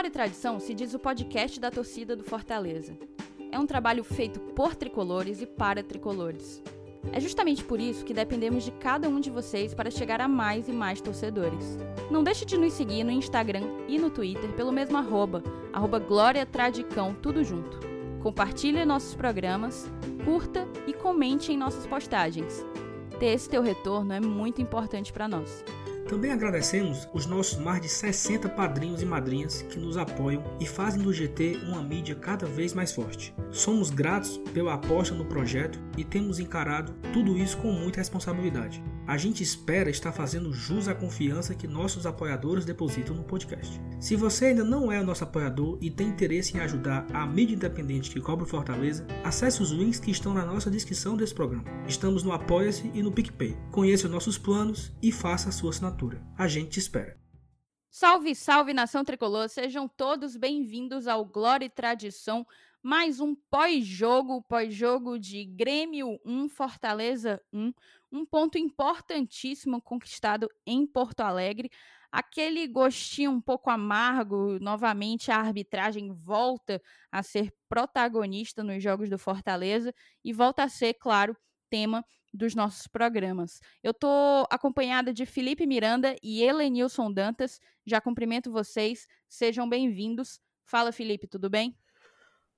Glória e Tradição se diz o podcast da torcida do Fortaleza. É um trabalho feito por tricolores e para tricolores. É justamente por isso que dependemos de cada um de vocês para chegar a mais e mais torcedores. Não deixe de nos seguir no Instagram e no Twitter pelo mesmo arroba, arroba Glória Tradicão, tudo junto. Compartilhe nossos programas, curta e comente em nossas postagens. Ter esse teu retorno é muito importante para nós. Também agradecemos os nossos mais de 60 padrinhos e madrinhas que nos apoiam e fazem do GT uma mídia cada vez mais forte. Somos gratos pela aposta no projeto e temos encarado tudo isso com muita responsabilidade. A gente espera estar fazendo jus à confiança que nossos apoiadores depositam no podcast. Se você ainda não é nosso apoiador e tem interesse em ajudar a mídia independente que cobre Fortaleza, acesse os links que estão na nossa descrição desse programa. Estamos no Apoia-se e no PicPay. Conheça os nossos planos e faça a sua assinatura. A gente te espera. Salve, salve nação tricolor! Sejam todos bem-vindos ao Glória e Tradição mais um pós-jogo, pós-jogo de Grêmio 1, Fortaleza 1, um ponto importantíssimo conquistado em Porto Alegre. Aquele gostinho um pouco amargo, novamente a arbitragem volta a ser protagonista nos jogos do Fortaleza e volta a ser, claro, tema dos nossos programas. Eu estou acompanhada de Felipe Miranda e Helenilson Dantas. Já cumprimento vocês, sejam bem-vindos. Fala, Felipe, tudo bem?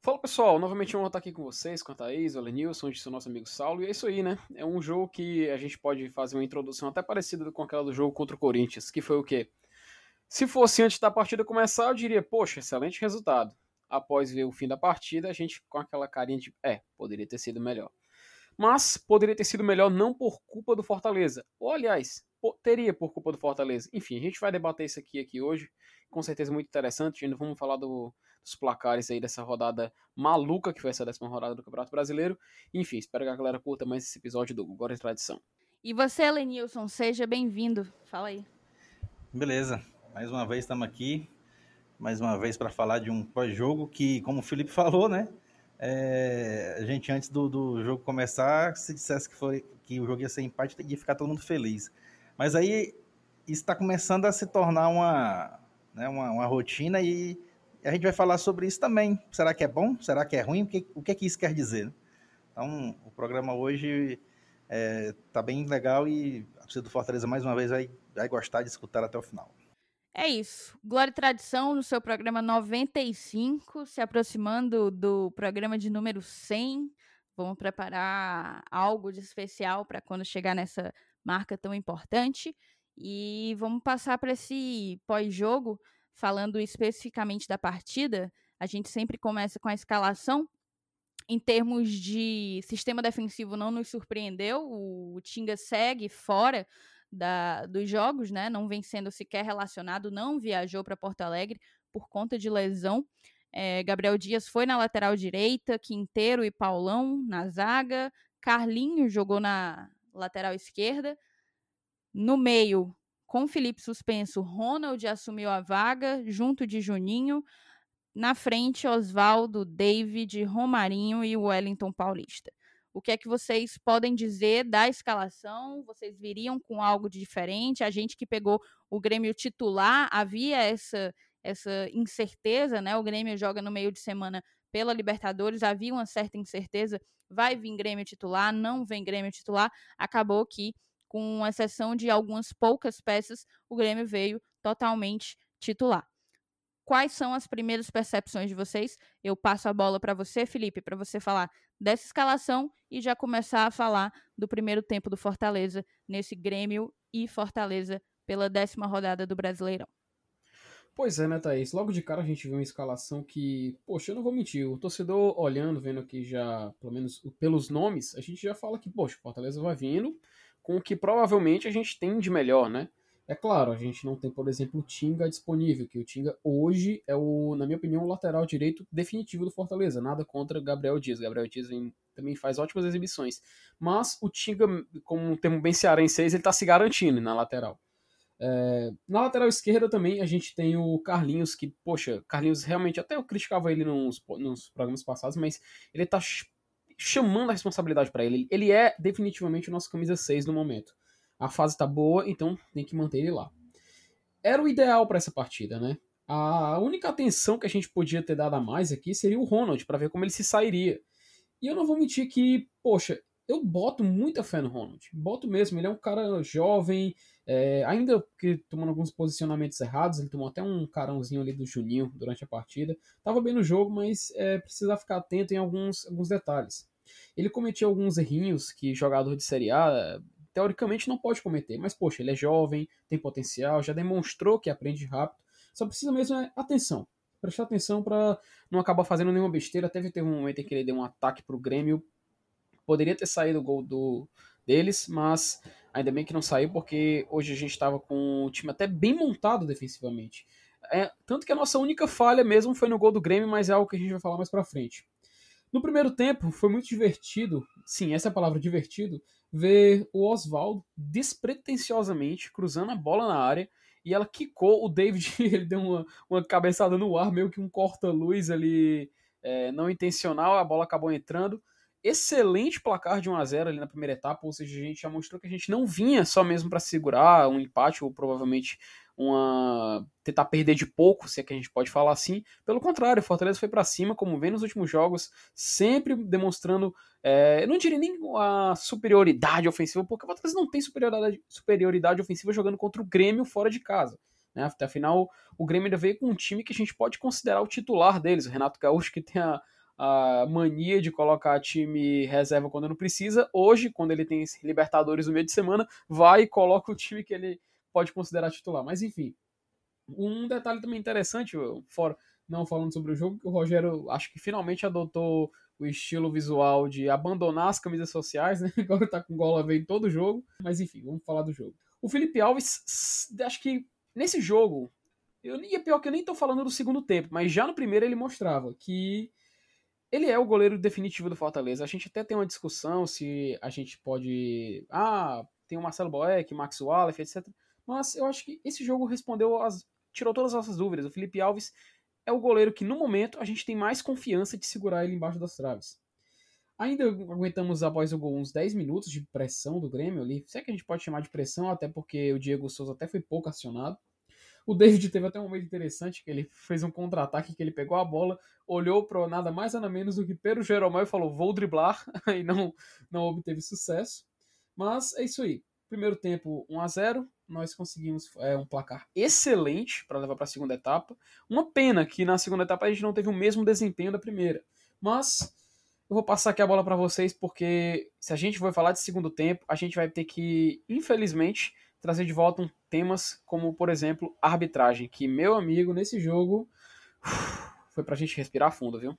Fala pessoal, novamente vou estar aqui com vocês, com a Thaís, o Alenilson, hoje sou nosso amigo Saulo, e é isso aí, né? É um jogo que a gente pode fazer uma introdução até parecida com aquela do jogo contra o Corinthians, que foi o quê? Se fosse antes da partida começar, eu diria, poxa, excelente resultado. Após ver o fim da partida, a gente com aquela carinha de, é, poderia ter sido melhor. Mas poderia ter sido melhor não por culpa do Fortaleza, ou aliás, teria por culpa do Fortaleza. Enfim, a gente vai debater isso aqui, aqui hoje, com certeza muito interessante, ainda vamos falar do dos placares aí dessa rodada maluca, que foi essa décima rodada do Campeonato Brasileiro. Enfim, espero que a galera curta mais esse episódio do Glória e Tradição. E você, Lenilson, seja bem-vindo. Fala aí. Beleza, mais uma vez estamos aqui, mais uma vez para falar de um pós-jogo que, como o Felipe falou, né? É, a gente antes do, do jogo começar, se dissesse que, foi, que o jogo ia ser empate, ia ficar todo mundo feliz. Mas aí isso está começando a se tornar uma, né, uma, uma rotina e a gente vai falar sobre isso também. Será que é bom? Será que é ruim? O que, o que, é que isso quer dizer? Então, o programa hoje está é, tá bem legal e a torcida do Fortaleza, mais uma vez, vai, vai gostar de escutar até o final. É isso. Glória e Tradição no seu programa 95, se aproximando do programa de número 100. Vamos preparar algo de especial para quando chegar nessa marca tão importante. E vamos passar para esse pós-jogo falando especificamente da partida, a gente sempre começa com a escalação. Em termos de sistema defensivo, não nos surpreendeu. O Tinga segue fora da, dos jogos, né? Não vem sendo sequer relacionado, não viajou para Porto Alegre por conta de lesão. É, Gabriel Dias foi na lateral direita, Quinteiro e Paulão na zaga, Carlinhos jogou na lateral esquerda. No meio, com Felipe suspenso, Ronald assumiu a vaga, junto de Juninho. Na frente, Oswaldo, David, Romarinho e Wellington Paulista. O que é que vocês podem dizer da escalação? Vocês viriam com algo de diferente? A gente que pegou o Grêmio titular, havia essa, essa incerteza, né? O Grêmio joga no meio de semana pela Libertadores, havia uma certa incerteza, vai vir Grêmio titular, não vem Grêmio titular, acabou que com exceção de algumas poucas peças, o Grêmio veio totalmente titular. Quais são as primeiras percepções de vocês? Eu passo a bola para você, Felipe, para você falar dessa escalação e já começar a falar do primeiro tempo do Fortaleza nesse Grêmio e Fortaleza pela décima rodada do Brasileirão. Pois é, né, Thaís? Logo de cara a gente viu uma escalação que, poxa, eu não vou mentir, o torcedor olhando, vendo aqui já, pelo menos pelos nomes, a gente já fala que, poxa, o Fortaleza vai vindo com o que provavelmente a gente tem de melhor, né? É claro, a gente não tem, por exemplo, o Tinga disponível, que o Tinga hoje é o, na minha opinião, o lateral direito definitivo do Fortaleza. Nada contra Gabriel Dias. Gabriel Dias vem, também faz ótimas exibições. Mas o Tinga, como um termo bem cearense, ele está se garantindo na lateral. É, na lateral esquerda também a gente tem o Carlinhos, que, poxa, Carlinhos realmente, até eu criticava ele nos, nos programas passados, mas ele tá chamando a responsabilidade para ele. Ele é definitivamente o nosso camisa 6 no momento. A fase tá boa, então tem que manter ele lá. Era o ideal para essa partida, né? A única atenção que a gente podia ter dado a mais aqui seria o Ronald, para ver como ele se sairia. E eu não vou mentir que, poxa, eu boto muita fé no Ronald. Boto mesmo. Ele é um cara jovem, é, ainda que tomando alguns posicionamentos errados. Ele tomou até um carãozinho ali do Juninho durante a partida. Tava bem no jogo, mas é, precisa ficar atento em alguns, alguns detalhes. Ele cometia alguns errinhos que jogador de Série A teoricamente não pode cometer. Mas, poxa, ele é jovem, tem potencial, já demonstrou que aprende rápido. Só precisa mesmo é atenção. Prestar atenção para não acabar fazendo nenhuma besteira. Até teve um momento em que ele deu um ataque pro Grêmio Poderia ter saído o gol do, deles, mas ainda bem que não saiu, porque hoje a gente estava com o time até bem montado defensivamente. É, tanto que a nossa única falha mesmo foi no gol do Grêmio, mas é algo que a gente vai falar mais pra frente. No primeiro tempo, foi muito divertido, sim, essa é a palavra divertido, ver o Oswaldo despretensiosamente cruzando a bola na área e ela quicou. O David ele deu uma, uma cabeçada no ar, meio que um corta-luz ali é, não intencional, a bola acabou entrando. Excelente placar de 1 a 0 ali na primeira etapa, ou seja, a gente já mostrou que a gente não vinha só mesmo para segurar um empate ou provavelmente uma tentar perder de pouco, se é que a gente pode falar assim. Pelo contrário, Fortaleza foi para cima, como vem nos últimos jogos, sempre demonstrando, é, eu não diria nem a superioridade ofensiva, porque o Fortaleza não tem superioridade, superioridade ofensiva jogando contra o Grêmio fora de casa. Né? Afinal, o Grêmio ainda veio com um time que a gente pode considerar o titular deles, o Renato Gaúcho, que tem a, a mania de colocar time reserva quando não precisa. Hoje, quando ele tem Libertadores no meio de semana, vai e coloca o time que ele pode considerar titular. Mas enfim, um detalhe também interessante, fora, não falando sobre o jogo, que o Rogério acho que finalmente adotou o estilo visual de abandonar as camisas sociais, né? Agora tá com gola veio todo jogo. Mas enfim, vamos falar do jogo. O Felipe Alves, acho que nesse jogo, eu, e é pior que eu nem tô falando do segundo tempo, mas já no primeiro ele mostrava que ele é o goleiro definitivo do Fortaleza. A gente até tem uma discussão se a gente pode. Ah, tem o Marcelo Boeck, Max Wallace, etc. Mas eu acho que esse jogo respondeu as. tirou todas as nossas dúvidas. O Felipe Alves é o goleiro que, no momento, a gente tem mais confiança de segurar ele embaixo das traves. Ainda aguentamos após o gol uns 10 minutos de pressão do Grêmio ali. Se é que a gente pode chamar de pressão, até porque o Diego Souza até foi pouco acionado. O David teve até um momento interessante que ele fez um contra-ataque que ele pegou a bola, olhou para nada mais nada menos do que Pedro Jeromel e falou: "Vou driblar", e não não obteve sucesso. Mas é isso aí. Primeiro tempo 1 a 0, nós conseguimos é, um placar excelente para levar para a segunda etapa. Uma pena que na segunda etapa a gente não teve o mesmo desempenho da primeira. Mas eu vou passar aqui a bola para vocês porque se a gente for falar de segundo tempo, a gente vai ter que, infelizmente, trazer de volta temas como, por exemplo, arbitragem, que, meu amigo, nesse jogo foi pra gente respirar fundo, viu?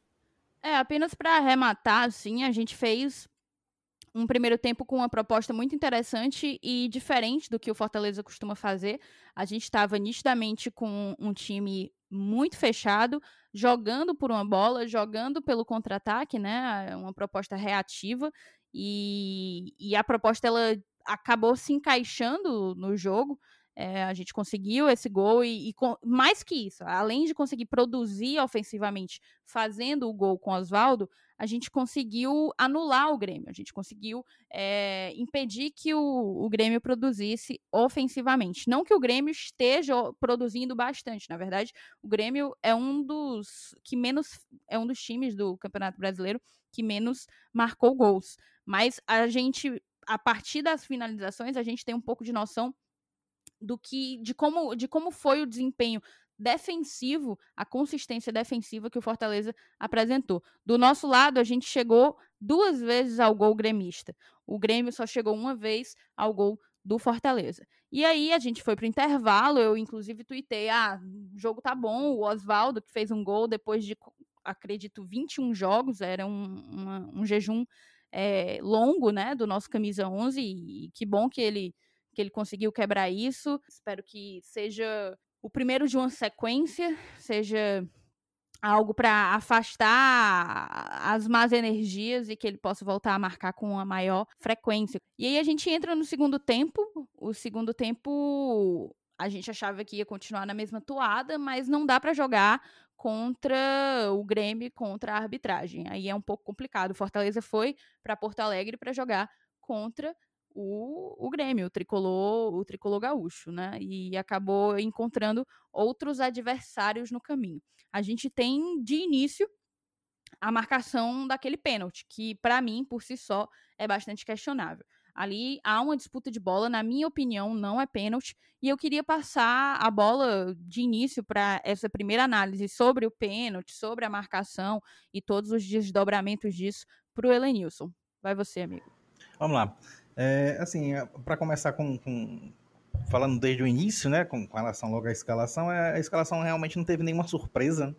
É, apenas para arrematar, assim, a gente fez um primeiro tempo com uma proposta muito interessante e diferente do que o Fortaleza costuma fazer. A gente estava nitidamente com um time muito fechado, jogando por uma bola, jogando pelo contra-ataque, né? Uma proposta reativa. E, e a proposta ela acabou se encaixando no jogo. É, a gente conseguiu esse gol e, e com, mais que isso, além de conseguir produzir ofensivamente fazendo o gol com Oswaldo, a gente conseguiu anular o Grêmio, a gente conseguiu é, impedir que o, o, Grêmio produzisse ofensivamente. Não que o Grêmio esteja produzindo bastante, na verdade, o Grêmio é um dos que menos é um dos times do Campeonato Brasileiro que menos marcou gols. Mas a gente a partir das finalizações, a gente tem um pouco de noção do que de como, de como foi o desempenho defensivo, a consistência defensiva que o Fortaleza apresentou. Do nosso lado, a gente chegou duas vezes ao gol gremista. O Grêmio só chegou uma vez ao gol do Fortaleza. E aí a gente foi para o intervalo, eu inclusive tuitei, ah, o jogo tá bom, o Oswaldo que fez um gol depois de, acredito, 21 jogos, era um, uma, um jejum é, longo, né, do nosso camisa 11 e que bom que ele que ele conseguiu quebrar isso. Espero que seja o primeiro de uma sequência, seja algo para afastar as más energias e que ele possa voltar a marcar com a maior frequência. E aí a gente entra no segundo tempo. O segundo tempo a gente achava que ia continuar na mesma toada, mas não dá para jogar contra o Grêmio, contra a arbitragem. Aí é um pouco complicado. Fortaleza foi para Porto Alegre para jogar contra o, o Grêmio, o tricolor, o tricolor gaúcho, né? E acabou encontrando outros adversários no caminho. A gente tem de início a marcação daquele pênalti, que para mim, por si só, é bastante questionável. Ali há uma disputa de bola, na minha opinião, não é pênalti. E eu queria passar a bola de início para essa primeira análise sobre o pênalti, sobre a marcação e todos os desdobramentos disso para o Elenilson. Vai você, amigo. Vamos lá. É, assim, é, para começar com, com, falando desde o início, né, com, com, relação logo à escalação, é, a escalação realmente não teve nenhuma surpresa, né?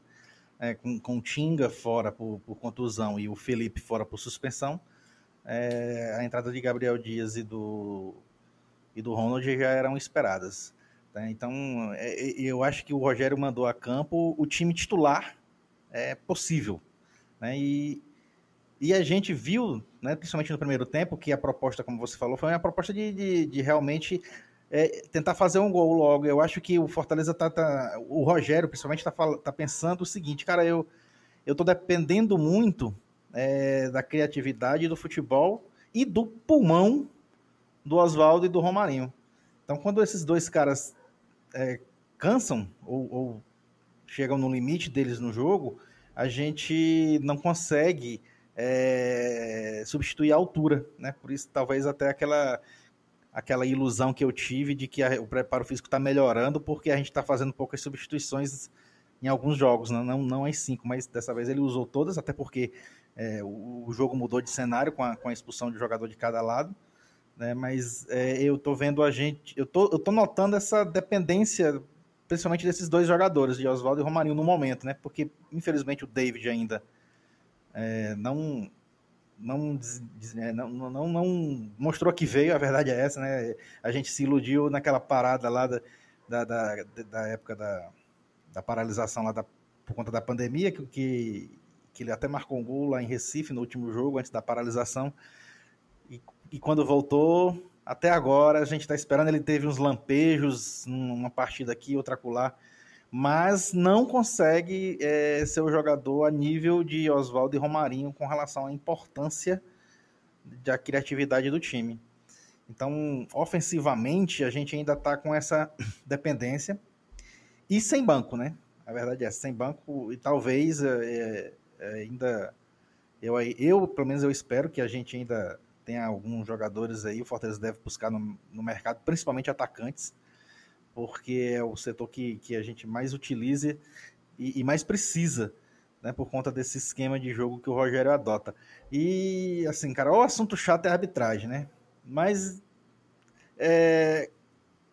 é, com, com o Tinga fora por, por, contusão e o Felipe fora por suspensão. É, a entrada de Gabriel Dias e do, e do Ronald já eram esperadas. Tá? Então, é, eu acho que o Rogério mandou a campo o time titular é possível. Né? E, e a gente viu, né, principalmente no primeiro tempo, que a proposta, como você falou, foi uma proposta de, de, de realmente é, tentar fazer um gol logo. Eu acho que o Fortaleza tá, tá o Rogério, principalmente, tá, tá pensando o seguinte, cara, eu eu tô dependendo muito é, da criatividade do futebol e do pulmão do Oswaldo e do Romarinho. Então, quando esses dois caras é, cansam ou, ou chegam no limite deles no jogo, a gente não consegue é, substituir a altura, né? Por isso, talvez até aquela aquela ilusão que eu tive de que a, o preparo físico está melhorando porque a gente está fazendo poucas substituições em alguns jogos, né? não, não as cinco, mas dessa vez ele usou todas, até porque é, o, o, jogo mudou de cenário com a, com a expulsão de jogador de cada lado, né? mas é, eu estou vendo a gente, eu tô, eu tô notando essa dependência, principalmente desses dois jogadores, de Oswaldo e Romarinho, no momento, né? porque infelizmente o David ainda é, não, não, é, não, não, não, mostrou que veio, a verdade é essa, né? A gente se iludiu naquela parada lá da, da, da, da época da, da paralisação lá da, por conta da pandemia, que, que, que ele até marcou um gol lá em Recife no último jogo, antes da paralisação. E, e quando voltou, até agora, a gente está esperando, ele teve uns lampejos, uma partida aqui, outra acolá mas não consegue é, ser o jogador a nível de Oswaldo e Romarinho com relação à importância da criatividade do time. Então, ofensivamente, a gente ainda está com essa dependência e sem banco, né? A verdade é, sem banco e talvez é, é, ainda eu, eu, pelo menos eu espero que a gente ainda tenha alguns jogadores aí, o Fortaleza deve buscar no, no mercado, principalmente atacantes, porque é o setor que, que a gente mais utiliza e, e mais precisa, né, por conta desse esquema de jogo que o Rogério adota. E, assim, cara, o assunto chato é arbitragem, né? Mas é,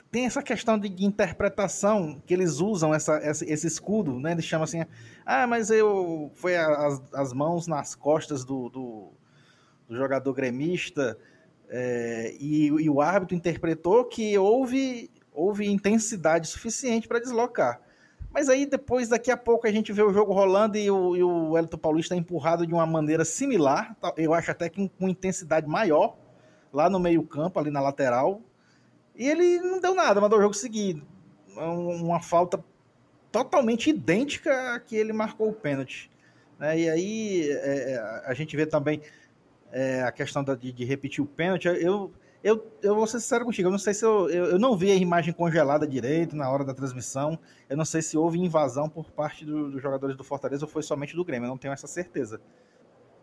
tem essa questão de, de, interpretação que eles usam essa, essa, esse escudo, né? Eles chamam assim, ah, mas eu foi as, as mãos nas costas do, do, do jogador gremista é, e, e, o árbitro interpretou que houve houve intensidade suficiente para deslocar. Mas aí depois, daqui a pouco, a gente vê o jogo rolando e o, e o Elton Paulista é empurrado de uma maneira similar, eu acho até que com intensidade maior, lá no meio campo, ali na lateral. E ele não deu nada, mandou o jogo seguir. Uma falta totalmente idêntica a que ele marcou o pênalti. Né? E aí é, é a gente vê também é, a questão de, de, repetir o pênalti. Eu, eu, eu vou ser sincero contigo, eu não sei se eu, eu, eu, não vi a imagem congelada direito na hora da transmissão. Eu não sei se houve invasão por parte do, dos jogadores do Fortaleza ou foi somente do Grêmio, eu não tenho essa certeza.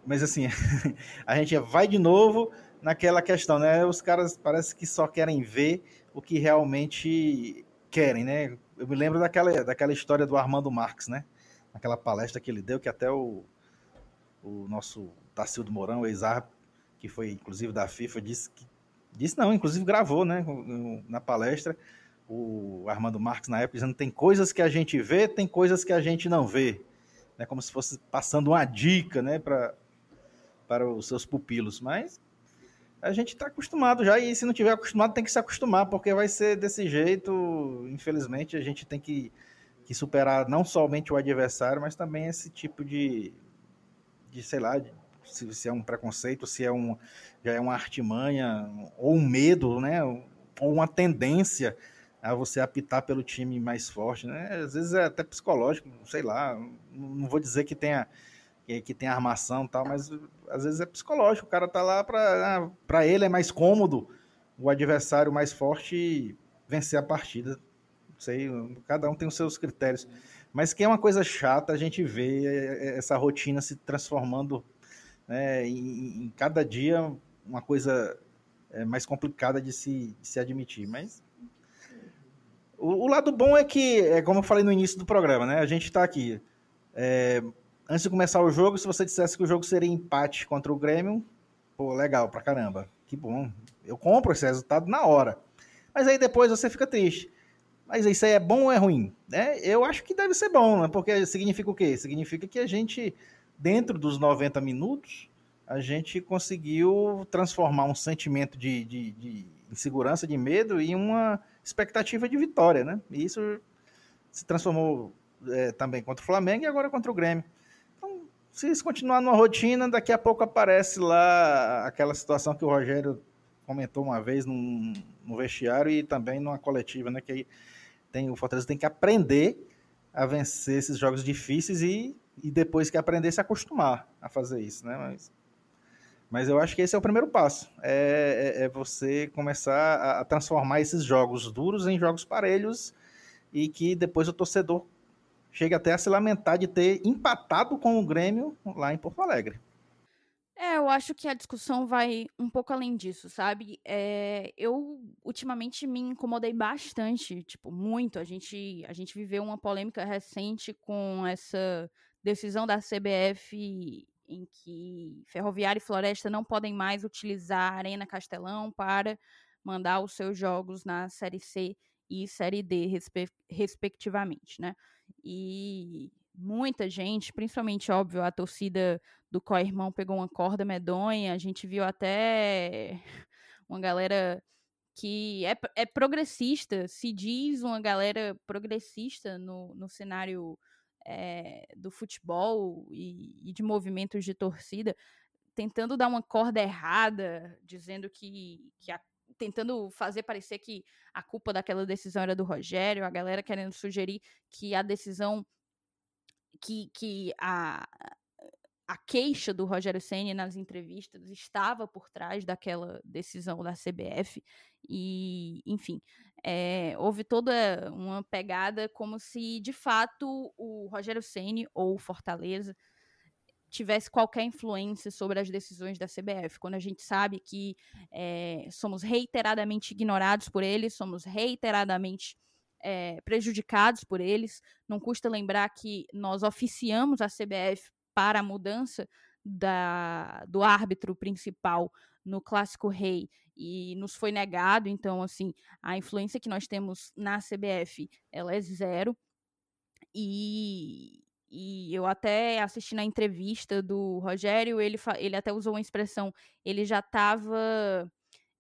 Mas assim, a gente vai de novo naquela questão, né? Os caras parece que só querem ver o que realmente querem, né? Eu me lembro daquela, daquela história do Armando Marques, né? Aquela palestra que ele deu, que até o, o nosso Tacildo Mourão, ex-árbitro, que foi inclusive da FIFA, disse que Disse não, inclusive gravou, né, na palestra, o Armando Marques na época dizendo tem coisas que a gente vê, tem coisas que a gente não vê, né, como se fosse passando uma dica, né, para para os seus pupilos, mas a gente está acostumado já e se não tiver acostumado tem que se acostumar porque vai ser desse jeito, infelizmente a gente tem que, que superar não somente o adversário, mas também esse tipo de, de sei lá, de, se, se, é um preconceito, se é um, já é uma artimanha, ou um medo, né? Ou uma tendência a você apitar pelo time mais forte, né? Às vezes é até psicológico, sei lá, não vou dizer que tenha que, tem armação e tal, mas às vezes é psicológico, o cara tá lá para ah, para ele é mais cômodo o adversário mais forte vencer a partida. Não sei, cada um tem os seus critérios. Mas que é uma coisa chata a gente ver essa rotina se transformando né, em, em cada dia uma coisa é, mais complicada de se, de se admitir. Mas o, o, lado bom é que, é como eu falei no início do programa, né? A gente está aqui. É, antes de começar o jogo, se você dissesse que o jogo seria empate contra o Grêmio, pô, legal pra caramba. Que bom. Eu compro esse resultado na hora. Mas aí depois você fica triste. Mas isso aí é bom ou é ruim? É, eu acho que deve ser bom, né? Porque significa o quê? Significa que a gente, dentro dos 90 minutos, a gente conseguiu transformar um sentimento de, de, de insegurança, de medo, em uma expectativa de vitória, né? E isso se transformou é, também contra o Flamengo e agora contra o Grêmio. Então, se isso continuar numa rotina, daqui a pouco aparece lá aquela situação que o Rogério comentou uma vez num, no vestiário e também numa coletiva, né? Que tem, o Fortaleza tem que aprender a vencer esses jogos difíceis e, e depois que aprender se acostumar a fazer isso, né? Mas, mas eu acho que esse é o primeiro passo. É, é, é você começar a, a transformar esses jogos duros em jogos parelhos e que depois o torcedor chega até a se lamentar de ter empatado com o Grêmio lá em Porto Alegre. É, eu acho que a discussão vai um pouco além disso, sabe? É, eu ultimamente me incomodei bastante, tipo, muito. A gente, a gente viveu uma polêmica recente com essa decisão da CBF em que Ferroviária e Floresta não podem mais utilizar a Arena Castelão para mandar os seus jogos na Série C e Série D, respe respectivamente, né? E muita gente, principalmente, óbvio, a torcida do Co-Irmão pegou uma corda medonha, a gente viu até uma galera que é, é progressista, se diz uma galera progressista no, no cenário é, do futebol e, e, de movimentos de torcida, tentando dar uma corda errada, dizendo que, que a, tentando fazer parecer que a culpa daquela decisão era do Rogério, a galera querendo sugerir que a decisão que, que a, a queixa do Rogério Senna nas entrevistas estava por trás daquela decisão da CBF e, enfim, é, houve toda uma pegada como se de fato o Rogério Senna ou Fortaleza tivesse qualquer influência sobre as decisões da CBF, quando a gente sabe que é, somos reiteradamente ignorados por eles, somos reiteradamente é, prejudicados por eles. Não custa lembrar que nós oficiamos a CBF para a mudança da, do árbitro principal no Clássico Rei e nos foi negado. Então, assim, a influência que nós temos na CBF ela é zero. E, e eu até assisti na entrevista do Rogério, ele, ele até usou uma expressão, ele já estava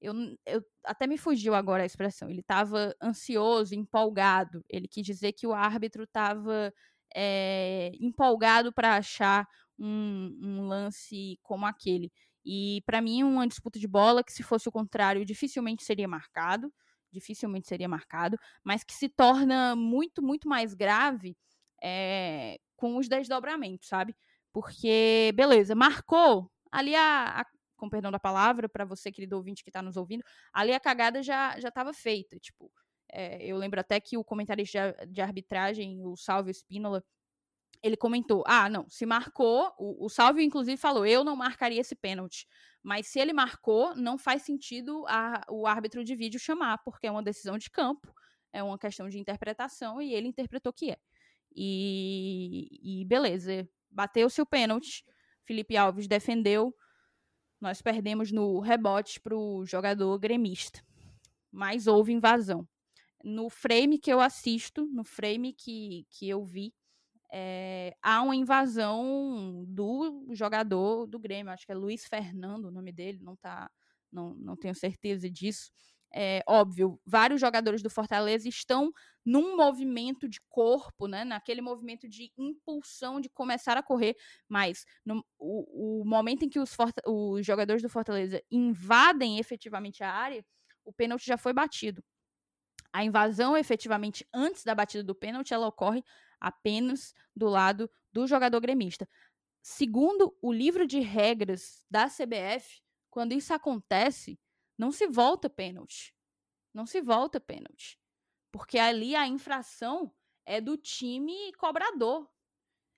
eu, eu, até me fugiu agora a expressão. Ele estava ansioso, empolgado. Ele quis dizer que o árbitro estava é, empolgado para achar um, um, lance como aquele. E para mim, uma disputa de bola que, se fosse o contrário, dificilmente seria marcado. Dificilmente seria marcado, mas que se torna muito, muito mais grave é, com os desdobramentos, sabe? Porque, beleza, marcou ali a, a com perdão da palavra, para você, querido ouvinte que está nos ouvindo, ali a cagada já já estava feita. Tipo, é, eu lembro até que o comentarista de, de arbitragem, o Salvio Spínola, ele comentou: ah, não, se marcou, o, o Salvio inclusive falou, eu não marcaria esse pênalti. Mas se ele marcou, não faz sentido a, o árbitro de vídeo chamar, porque é uma decisão de campo, é uma questão de interpretação e ele interpretou que é. E, e beleza, bateu-se o pênalti, Felipe Alves defendeu, nós perdemos no rebote para o jogador gremista. Mas houve invasão. No frame que eu assisto, no frame que, que eu vi, é, há uma invasão do jogador do Grêmio, acho que é Luiz Fernando o nome dele, não, tá, não, não tenho certeza disso é, óbvio, vários jogadores do Fortaleza estão num movimento de corpo, né, naquele movimento de impulsão de começar a correr, mas no, o, o, momento em que os, os jogadores do Fortaleza invadem efetivamente a área, o pênalti já foi batido. A invasão, efetivamente, antes da batida do pênalti, ela ocorre apenas do lado do jogador gremista. Segundo o livro de regras da CBF, quando isso acontece, não se volta pênalti. Não se volta pênalti. Porque ali a infração é do time cobrador.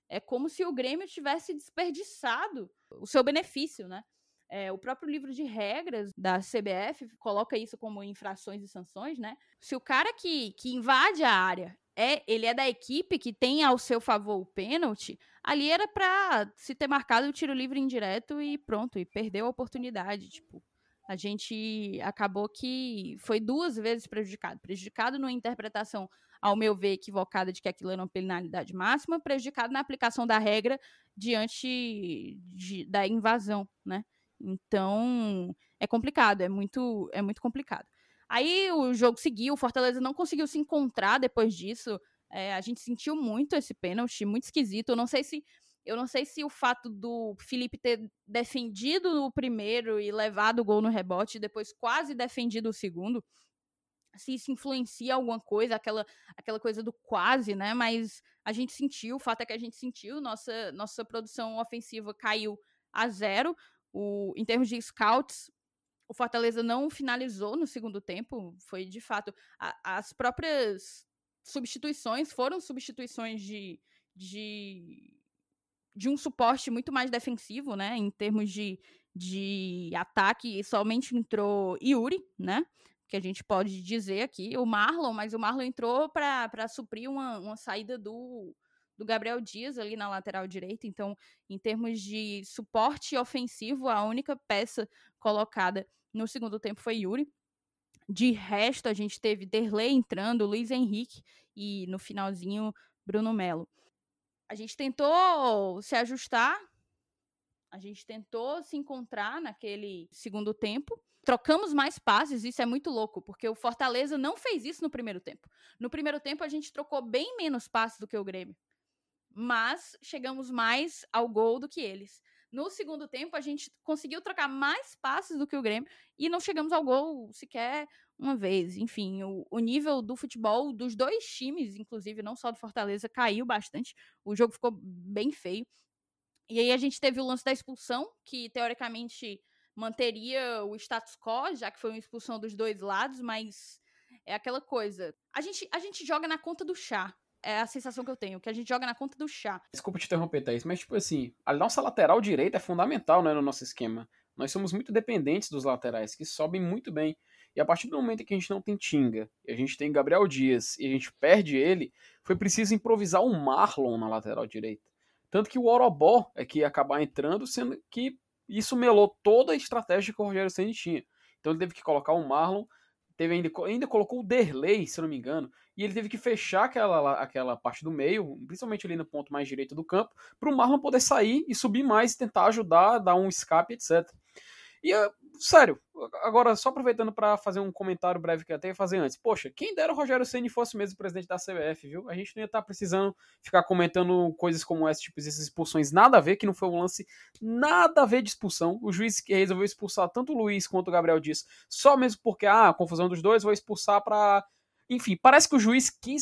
É como se o Grêmio tivesse desperdiçado o seu benefício, né? É, o próprio livro de regras da CBF coloca isso como infrações e sanções, né? Se o cara que, que invade a área é ele é da equipe que tem ao seu favor o pênalti, ali era para se ter marcado o tiro livre indireto e pronto, e perdeu a oportunidade, tipo. A gente acabou que foi duas vezes prejudicado. Prejudicado numa interpretação, ao meu ver, equivocada de que aquilo era uma penalidade máxima, prejudicado na aplicação da regra diante de, da invasão, né? Então, é complicado, é muito, é muito complicado. Aí o jogo seguiu, o Fortaleza não conseguiu se encontrar depois disso. É, a gente sentiu muito esse pênalti, muito esquisito. Eu não sei se eu não sei se o fato do Felipe ter defendido o primeiro e levado o gol no rebote e depois quase defendido o segundo, se isso influencia alguma coisa, aquela, aquela coisa do quase, né? Mas a gente sentiu, o fato é que a gente sentiu, nossa, nossa produção ofensiva caiu a zero. O, em termos de scouts, o Fortaleza não finalizou no segundo tempo. Foi de fato. A, as próprias substituições foram substituições de, de, de um suporte muito mais defensivo, né? Em termos de, de ataque, somente entrou Yuri, né? Que a gente pode dizer aqui, o Marlon, mas o Marlon entrou para suprir uma, uma saída do, do Gabriel Dias ali na lateral direita. Então, em termos de suporte ofensivo, a única peça colocada no segundo tempo foi Yuri. De resto, a gente teve Derlei entrando, Luiz Henrique e no finalzinho Bruno Melo. A gente tentou se ajustar, a gente tentou se encontrar naquele segundo tempo. Trocamos mais passes, isso é muito louco, porque o Fortaleza não fez isso no primeiro tempo. No primeiro tempo, a gente trocou bem menos passes do que o Grêmio mas chegamos mais ao gol do que eles. No segundo tempo, a gente conseguiu trocar mais passes do que o Grêmio e não chegamos ao gol sequer uma vez. Enfim, o, o, nível do futebol dos dois times, inclusive, não só do Fortaleza, caiu bastante. O jogo ficou bem feio. E aí a gente teve o lance da expulsão, que teoricamente manteria o status quo, já que foi uma expulsão dos dois lados, mas é aquela coisa. A gente, a gente joga na conta do chá é a sensação que eu tenho, que a gente joga na conta do chá. Desculpa te interromper, Thaís, mas tipo assim, a nossa lateral direita é fundamental né, no nosso esquema. Nós somos muito dependentes dos laterais, que sobem muito bem. E a partir do momento que a gente não tem Tinga, e a gente tem Gabriel Dias, e a gente perde ele, foi preciso improvisar um Marlon na lateral direita. Tanto que o Orobó é que ia acabar entrando, sendo que isso melou toda a estratégia que o Rogério Senna tinha. Então ele teve que colocar o Marlon teve ainda, ainda colocou o Derley, se não me engano, e ele teve que fechar aquela, aquela parte do meio, principalmente ali no ponto mais direito do campo, para o Marlon poder sair e subir mais, tentar ajudar, dar um escape, etc. E, uh, sério, agora só aproveitando para fazer um comentário breve que eu até ia fazer antes. Poxa, quem dera o Rogério Ceni fosse mesmo presidente da CBF, viu? A gente não ia estar tá precisando ficar comentando coisas como essa, tipo, essas expulsões nada a ver, que não foi um lance nada a ver de expulsão. O juiz que resolveu expulsar tanto o Luiz quanto o Gabriel disse, só mesmo porque, ah, confusão dos dois, vou expulsar para enfim, parece que o juiz que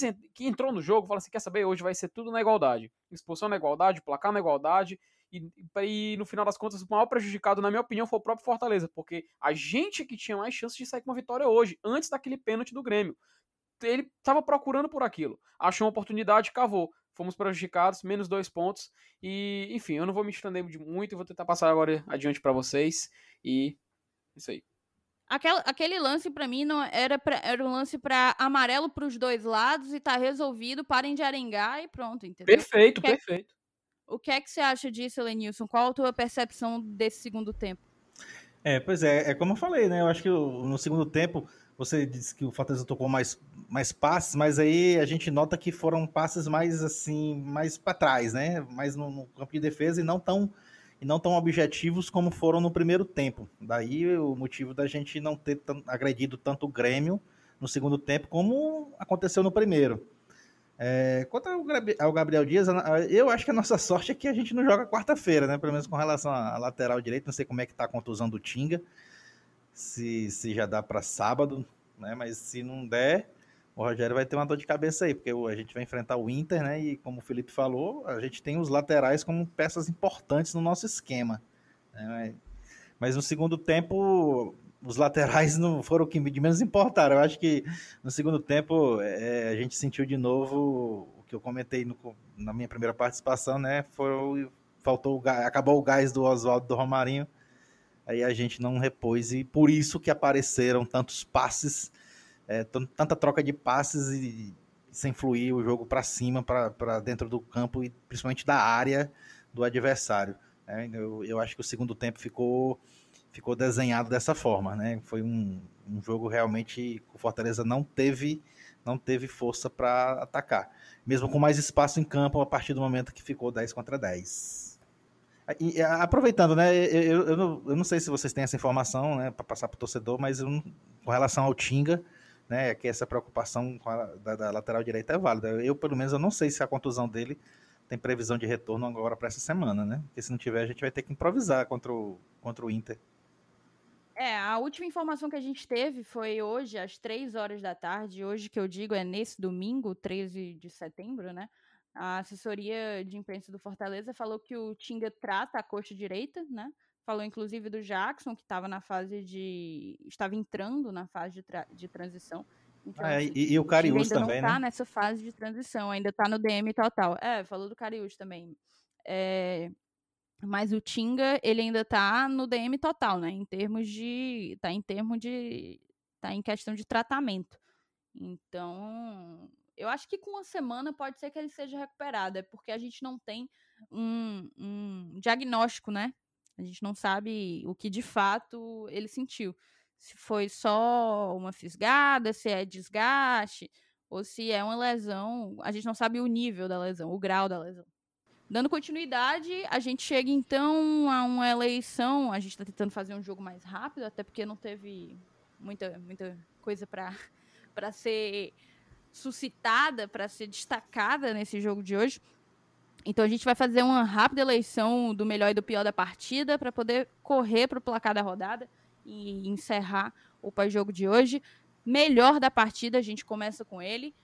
entrou no jogo, fala assim: quer saber, hoje vai ser tudo na igualdade. Expulsão na igualdade, placar na igualdade, e, e, no final das contas, o maior prejudicado, na minha opinião, foi o próprio Fortaleza, porque a gente que tinha mais chance de sair com uma vitória hoje, antes daquele pênalti do Grêmio. Ele estava procurando por aquilo, achou uma oportunidade, cavou. Fomos prejudicados, menos dois pontos. E, enfim, eu não vou me estender muito, vou tentar passar agora adiante para vocês. E isso aí. Aquela, aquele lance para mim não era, pra, era um lance para amarelo para os dois lados e tá resolvido, parem de arengar e pronto, entendeu? Perfeito, perfeito. O que é que você acha disso, Lenilson? Qual a tua percepção desse segundo tempo? É, pois é, é como eu falei, né? Eu acho que no segundo tempo você disse que o Fortaleza tocou mais, mais passes, mas aí a gente nota que foram passes mais assim, mais para trás, né? Mais no, no, campo de defesa e não tão e não tão objetivos como foram no primeiro tempo. Daí o motivo da gente não ter agredido tanto o Grêmio no segundo tempo como aconteceu no primeiro. É, quanto ao Gabriel Dias, eu acho que a nossa sorte é que a gente não joga quarta-feira, né? Pelo menos com relação à lateral direito. Não sei como é que tá a contusão do Tinga. Se, se já dá para sábado, né? Mas se não der, o Rogério vai ter uma dor de cabeça aí, porque a gente vai enfrentar o Inter, né? E como o Felipe falou, a gente tem os laterais como peças importantes no nosso esquema. Né? Mas no segundo tempo, os laterais não foram o que de menos importaram. Eu acho que no segundo tempo é, a gente sentiu de novo o que eu comentei no, na minha primeira participação, né? Foi, faltou o, acabou o gás do Oswaldo do Romarinho. Aí a gente não repôs e por isso que apareceram tantos passes, é, tanta troca de passes e sem fluir o jogo para cima, para dentro do campo e principalmente da área do adversário. É, eu, eu acho que o segundo tempo ficou ficou desenhado dessa forma, né? Foi um, um jogo realmente que o Fortaleza não teve não teve força para atacar, mesmo com mais espaço em campo a partir do momento que ficou 10 contra 10. E, aproveitando, né? Eu, eu, não, eu, não, sei se vocês têm essa informação, né, para passar para o torcedor, mas eu, com relação ao Tinga, né, que essa preocupação a, da, da, lateral direita é válida. Eu, pelo menos, eu não sei se a contusão dele tem previsão de retorno agora para essa semana, né? Porque se não tiver, a gente vai ter que improvisar contra o, contra o Inter. É, a última informação que a gente teve foi hoje, às três horas da tarde. Hoje, que eu digo, é nesse domingo, 13 de setembro, né? A assessoria de imprensa do Fortaleza falou que o Tinga trata a coxa direita, né? Falou inclusive do Jackson, que estava na fase de. estava entrando na fase de, tra... de transição. Então, assim, e, e, o Cariús também, não tá né? nessa fase de transição, ainda tá no DM total. É, falou do Cariús também. É, mas o Tinga, ele ainda tá no DM total, né? Em termos de. tá em termos de. tá em questão de tratamento. Então, eu acho que com uma semana pode ser que ele seja recuperado, é porque a gente não tem um, um diagnóstico, né? A gente não sabe o que de fato ele sentiu. Se foi só uma fisgada, se é desgaste, ou se é uma lesão. A gente não sabe o nível da lesão, o grau da lesão. Dando continuidade, a gente chega então a uma eleição. A gente está tentando fazer um jogo mais rápido, até porque não teve muita, muita coisa para ser suscitada, para ser destacada nesse jogo de hoje. Então a gente vai fazer uma rápida eleição do melhor e do pior da partida para poder correr para o placar da rodada e encerrar o pós-jogo de hoje. Melhor da partida, a gente começa com ele.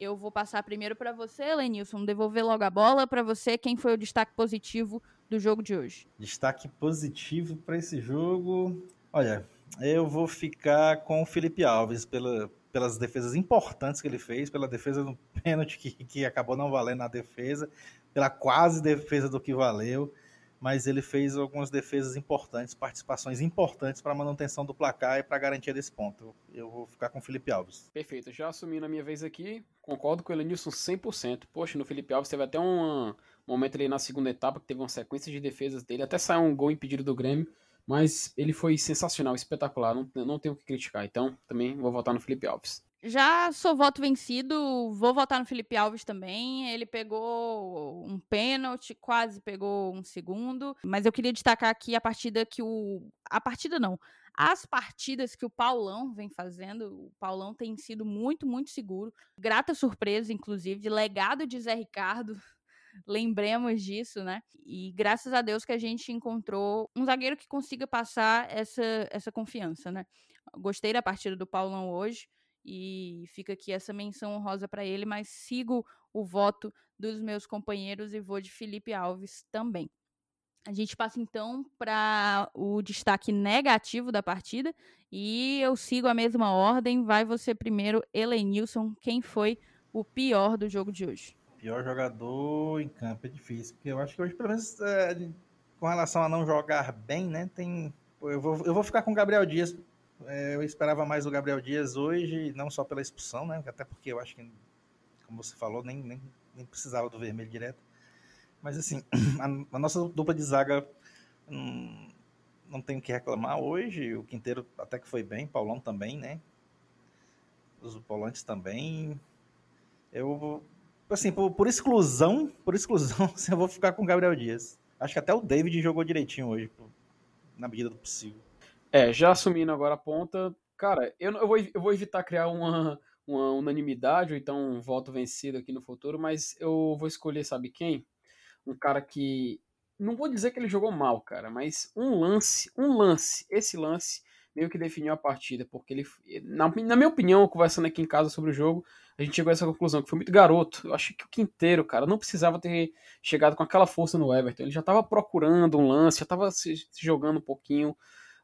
Eu vou passar primeiro para você, Lenilson, devolver logo a bola para você. Quem foi o destaque positivo do jogo de hoje? Destaque positivo para esse jogo. Olha, eu vou ficar com o Felipe Alves pela, pelas defesas importantes que ele fez, pela defesa do pênalti que, que acabou não valendo na defesa, pela quase defesa do que valeu mas ele fez algumas defesas importantes, participações importantes para a manutenção do placar e para a garantia desse ponto. Eu vou ficar com o Felipe Alves. Perfeito, já assumi na minha vez aqui, concordo com o Elenilson 100%. Poxa, no Felipe Alves teve até um momento ali na segunda etapa que teve uma sequência de defesas dele, até saiu um gol impedido do Grêmio, mas ele foi sensacional, espetacular, não, não tenho o que criticar. Então, também vou votar no Felipe Alves. Já sou voto vencido, vou votar no Felipe Alves também. Ele pegou um pênalti, quase pegou um segundo. Mas eu queria destacar aqui a partida que o. A partida não. As partidas que o Paulão vem fazendo, o Paulão tem sido muito, muito seguro. Grata surpresa, inclusive, de legado de Zé Ricardo. Lembremos disso, né? E graças a Deus que a gente encontrou um zagueiro que consiga passar essa, essa confiança, né? Gostei da partida do Paulão hoje e fica aqui essa menção honrosa para ele, mas sigo o voto dos meus companheiros e vou de Felipe Alves também. A gente passa então para o destaque negativo da partida e eu sigo a mesma ordem. Vai você primeiro, Elenilson. Quem foi o pior do jogo de hoje? Pior jogador em campo é difícil, porque eu acho que hoje, pelo menos, é, com relação a não jogar bem, né? Tem. Eu vou, eu vou ficar com o Gabriel Dias é, eu esperava mais o Gabriel Dias hoje, não só pela expulsão, né? Até porque eu acho que, como você falou, nem, nem, nem precisava do vermelho direto. Mas assim, a, a nossa dupla de zaga hum, não tem o que reclamar hoje. O Quinteiro até que foi bem, Paulão também, né? Os volantes também. Eu assim, por, por, exclusão, por exclusão, assim, eu vou ficar com o Gabriel Dias. Acho que até o David jogou direitinho hoje, na medida do possível. É, já assumindo agora a ponta, cara, eu, eu, vou, eu vou evitar criar uma, uma unanimidade ou então um voto vencido aqui no futuro, mas eu vou escolher, sabe quem? Um cara que. Não vou dizer que ele jogou mal, cara, mas um lance, um lance, esse lance meio que definiu a partida, porque ele, na, na minha opinião, conversando aqui em casa sobre o jogo, a gente chegou a essa conclusão que foi muito garoto. Eu acho que o Quinteiro, cara, não precisava ter chegado com aquela força no Everton. Ele já estava procurando um lance, já estava se, se, jogando um pouquinho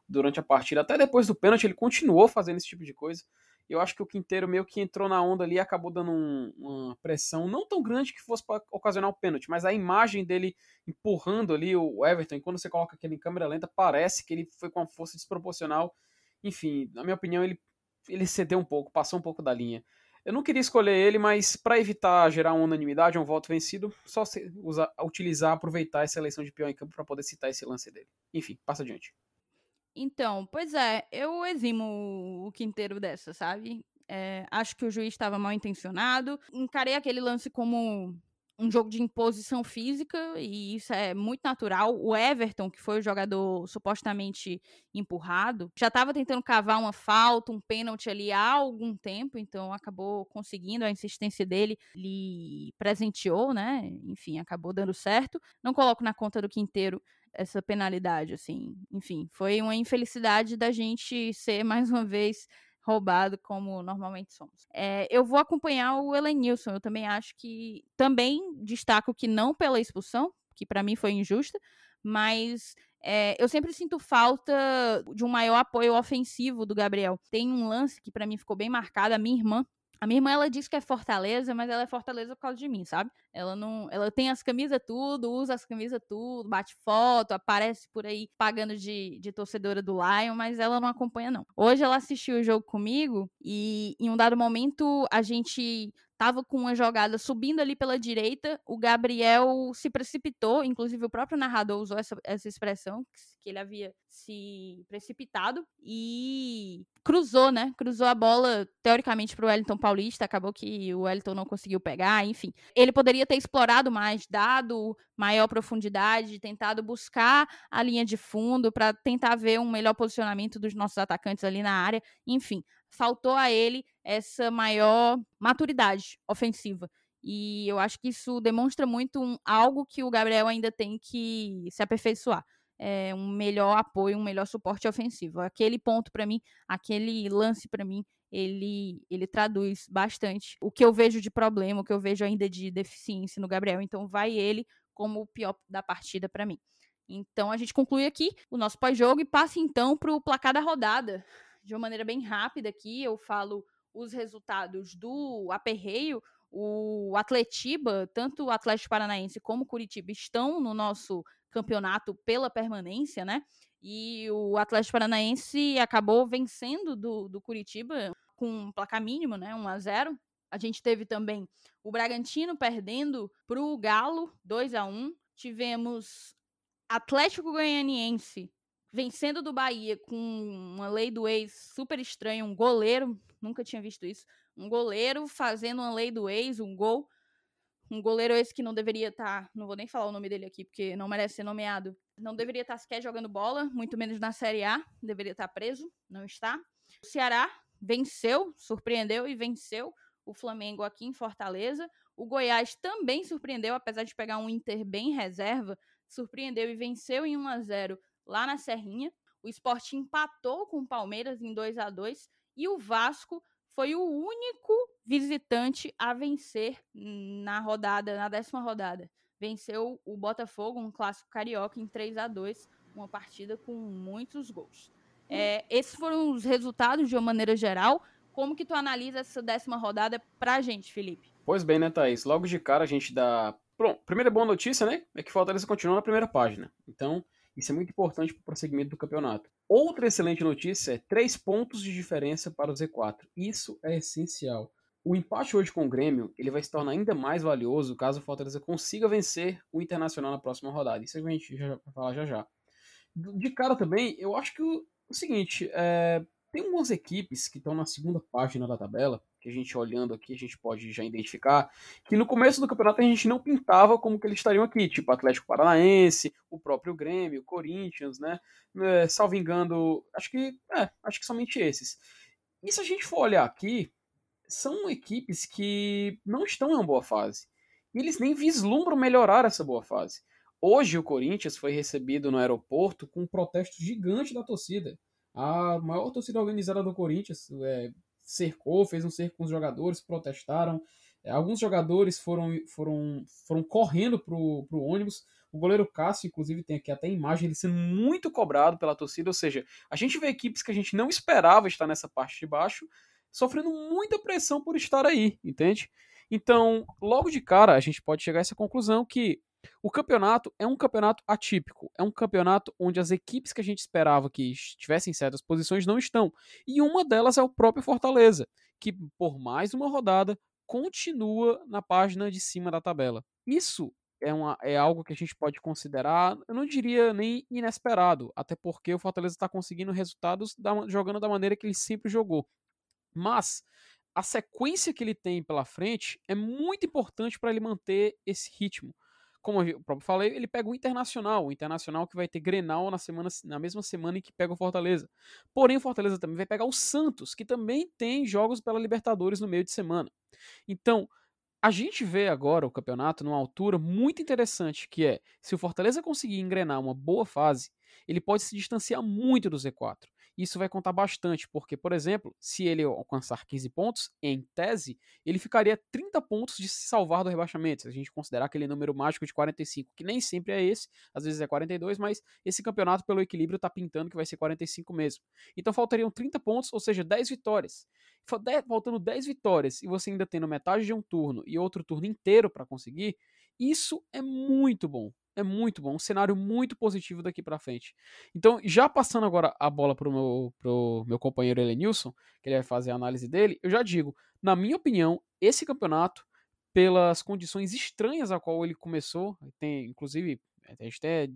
durante a partida. Até depois do pênalti, ele continuou fazendo esse tipo de coisa. Eu acho que o Quinteiro meio que entrou na onda ali e acabou dando um, uma pressão não tão grande que fosse para ocasionar o pênalti, mas a imagem dele empurrando ali o Everton, e quando você coloca aquele em câmera lenta, parece que ele foi com uma força desproporcional. Enfim, na minha opinião, ele, ele cedeu um pouco, passou um pouco da linha. Eu não queria escolher ele, mas para evitar gerar uma unanimidade, um voto vencido, só usar, utilizar, aproveitar essa eleição de pior em campo para poder citar esse lance dele. Enfim, passa adiante. Então, pois é, eu eximo o Quinteiro dessa, sabe? É, acho que o juiz estava mal intencionado. Encarei aquele lance como um jogo de imposição física, e isso é muito natural. O Everton, que foi o jogador supostamente empurrado, já estava tentando cavar uma falta, um pênalti ali há algum tempo, então acabou conseguindo a insistência dele, lhe presenteou, né? Enfim, acabou dando certo. Não coloco na conta do Quinteiro essa penalidade, assim. Enfim, foi uma infelicidade da gente ser mais uma vez roubado como normalmente somos. É, eu vou acompanhar o Elenilson. Eu também acho que também destaco que não pela expulsão, que para mim foi injusta, mas é, eu sempre sinto falta de um maior apoio ofensivo do Gabriel. Tem um lance que para mim ficou bem marcado. A minha irmã a minha irmã, ela diz que é Fortaleza, mas ela é Fortaleza por causa de mim, sabe? Ela não, ela tem as camisas tudo, usa as camisas tudo, bate foto, aparece por aí pagando de, de torcedora do Lion, mas ela não acompanha não. Hoje ela assistiu o jogo comigo e em um dado momento a gente tava com uma jogada subindo ali pela direita, o Gabriel se precipitou, inclusive o próprio narrador usou essa, essa expressão, que ele havia se precipitado e cruzou, né? Cruzou a bola, teoricamente, para o Wellington Paulista, acabou que o Wellington não conseguiu pegar, enfim. Ele poderia ter explorado mais, dado maior profundidade, tentado buscar a linha de fundo para tentar ver um melhor posicionamento dos nossos atacantes ali na área, enfim faltou a ele essa maior maturidade ofensiva. E eu acho que isso demonstra muito um, algo que o Gabriel ainda tem que se aperfeiçoar. É, um melhor apoio, um melhor suporte ofensivo. Aquele ponto para mim, aquele lance para mim, ele, ele traduz bastante o que eu vejo de problema, o que eu vejo ainda de deficiência no Gabriel. Então vai ele como o pior da partida para mim. Então a gente conclui aqui o nosso pós-jogo e passa então para o placar da rodada de uma maneira bem rápida aqui, eu falo os resultados do aperreio. O Atletiba, tanto o Atlético Paranaense como o Curitiba estão no nosso campeonato pela permanência, né? E o Atlético Paranaense acabou vencendo do, do Curitiba com um placar mínimo, né? 1 a 0 A gente teve também o Bragantino perdendo para o Galo, 2 a 1 Tivemos Atlético Goianiense vencendo do Bahia com uma lei do ex super estranha, um goleiro, nunca tinha visto isso, um goleiro fazendo uma lei do ex, um gol, um goleiro esse que não deveria estar, tá, não vou nem falar o nome dele aqui porque não merece ser nomeado, não deveria estar tá sequer jogando bola, muito menos na Série A, deveria estar tá preso, não está. O Ceará venceu, surpreendeu e venceu o Flamengo aqui em Fortaleza. O Goiás também surpreendeu, apesar de pegar um Inter bem reserva, surpreendeu e venceu em 1 a 0 lá na Serrinha. O esporte empatou com o Palmeiras em 2 a 2 e o Vasco foi o único visitante a vencer na rodada, na décima rodada. Venceu o Botafogo, um clássico carioca, em 3 a 2 uma partida com muitos gols. É, esses foram os resultados de uma maneira geral. Como que tu analisa essa décima rodada pra gente, Felipe? Pois bem, né, Thaís? Logo de cara a gente dá. Pronto, primeira boa notícia, né? É que Fortaleza continua na primeira página. Então, isso é muito importante para o prosseguimento do campeonato. Outra excelente notícia é três pontos de diferença para o Z4. Isso é essencial. O empate hoje com o Grêmio ele vai se tornar ainda mais valioso caso o Fortaleza consiga vencer o Internacional na próxima rodada. Isso a gente já vai falar já já. De cara também, eu acho que o, o seguinte, é, tem algumas equipes que estão na segunda página da tabela que a gente olhando aqui, a gente pode já identificar, que no começo do campeonato a gente não pintava como que eles estariam aqui, tipo Atlético Paranaense, o próprio Grêmio, Corinthians, né? É, salvo engano, acho que, é, acho que somente esses. E se a gente for olhar aqui, são equipes que não estão em uma boa fase. E eles nem vislumbram melhorar essa boa fase. Hoje o Corinthians foi recebido no aeroporto com um protesto gigante da torcida. A maior torcida organizada do Corinthians, é, cercou, fez um cerco com os jogadores, protestaram. É, alguns jogadores foram, foram, foram correndo para o ônibus. O goleiro Cássio, inclusive, tem aqui até imagem ele sendo muito cobrado pela torcida, ou seja, a gente vê equipes que a gente não esperava estar nessa parte de baixo, sofrendo muita pressão por estar aí, entende? Então, logo de cara, a gente pode chegar a essa conclusão que o campeonato é um campeonato atípico, é um campeonato onde as equipes que a gente esperava que estivessem em certas posições não estão. E uma delas é o próprio Fortaleza, que por mais uma rodada continua na página de cima da tabela. Isso é, uma, é algo que a gente pode considerar, eu não diria nem inesperado, até porque o Fortaleza está conseguindo resultados da, jogando da maneira que ele sempre jogou. Mas a sequência que ele tem pela frente é muito importante para ele manter esse ritmo. Como eu próprio falei, ele pega o Internacional, o Internacional que vai ter Grenal na, semana, na mesma semana em que pega o Fortaleza. Porém, o Fortaleza também vai pegar o Santos, que também tem jogos pela Libertadores no meio de semana. Então, a gente vê agora o campeonato numa altura muito interessante, que é, se o Fortaleza conseguir engrenar uma boa fase, ele pode se distanciar muito do Z4. Isso vai contar bastante, porque, por exemplo, se ele alcançar 15 pontos, em tese, ele ficaria 30 pontos de se salvar do rebaixamento. Se a gente considerar aquele número mágico de 45, que nem sempre é esse, às vezes é 42, mas esse campeonato, pelo equilíbrio, tá pintando que vai ser 45 mesmo. Então faltariam 30 pontos, ou seja, 10 vitórias. Faltando 10 vitórias e você ainda tendo metade de um turno e outro turno inteiro para conseguir, isso é muito bom é muito bom, um cenário muito positivo daqui para frente. Então, já passando agora a bola pro meu, pro meu companheiro Elenilson, que ele vai fazer a análise dele, eu já digo, na minha opinião, esse campeonato, pelas condições estranhas a qual ele começou, tem inclusive, a gente até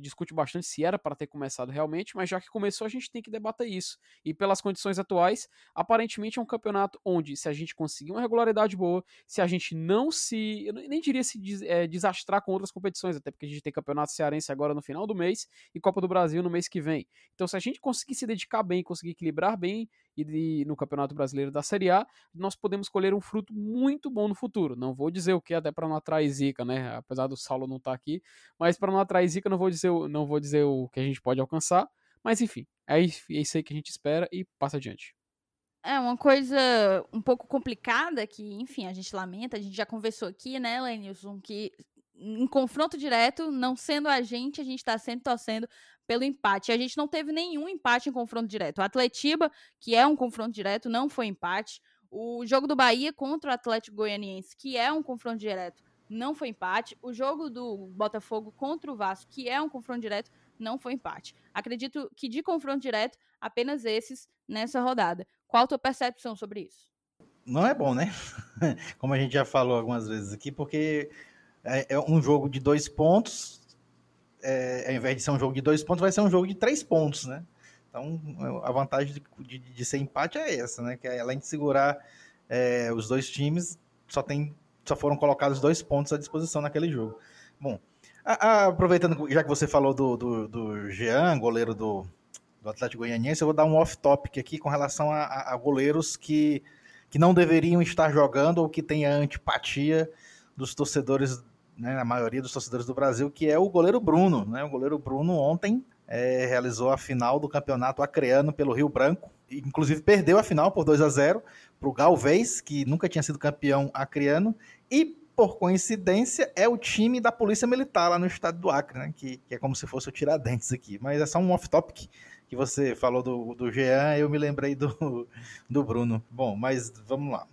discute bastante se era para ter começado realmente, mas já que começou, a gente tem que debater isso. E pelas condições atuais, aparentemente é um campeonato onde, se a gente conseguir uma regularidade boa, se a gente não se. Eu nem diria se des, é, desastrar com outras competições, até porque a gente tem campeonato cearense agora no final do mês e Copa do Brasil no mês que vem. Então, se a gente conseguir se dedicar bem, conseguir equilibrar bem e de, no Campeonato Brasileiro da Série A, nós podemos colher um fruto muito bom no futuro. Não vou dizer o que, até para não atrair zica, né? Apesar do Saulo não estar tá aqui, mas para não atrair zica, não vou dizer, não vou dizer o que a gente pode alcançar. Mas enfim, é isso aí que a gente espera e passa adiante. É uma coisa um pouco complicada que, enfim, a gente lamenta, a gente já conversou aqui, né, Lenilson, que em confronto direto, não sendo a gente, a gente está sempre torcendo pelo empate. A gente não teve nenhum empate em confronto direto. O Atletiba, que é um confronto direto, não foi empate. O jogo do Bahia contra o Atlético Goianiense, que é um confronto direto, não foi empate. O jogo do Botafogo contra o Vasco, que é um confronto direto, não foi empate. Acredito que de confronto direto, apenas esses nessa rodada. Qual a tua percepção sobre isso? Não é bom, né? Como a gente já falou algumas vezes aqui, porque é, é um jogo de dois pontos, é, ao invés de ser um jogo de dois pontos, vai ser um jogo de três pontos, né? Então, a vantagem de, de, de ser empate é essa, né? Que é, além de segurar é, os dois times, só, tem, só foram colocados dois pontos à disposição naquele jogo. Bom, a, a, aproveitando, já que você falou do, do, do Jean, goleiro do, do Atlético Goianiense, eu vou dar um off-topic aqui com relação a, a, a goleiros que, que não deveriam estar jogando ou que têm a antipatia dos torcedores né, a maioria dos torcedores do Brasil, que é o goleiro Bruno. Né? O goleiro Bruno ontem é, realizou a final do campeonato acreano pelo Rio Branco, inclusive perdeu a final por 2 a 0 para o Galvez, que nunca tinha sido campeão acreano, e por coincidência é o time da Polícia Militar lá no estado do Acre, né? que, que é como se fosse o Tiradentes aqui. Mas é só um off-topic que você falou do, do Jean, eu me lembrei do, do Bruno. Bom, mas vamos lá.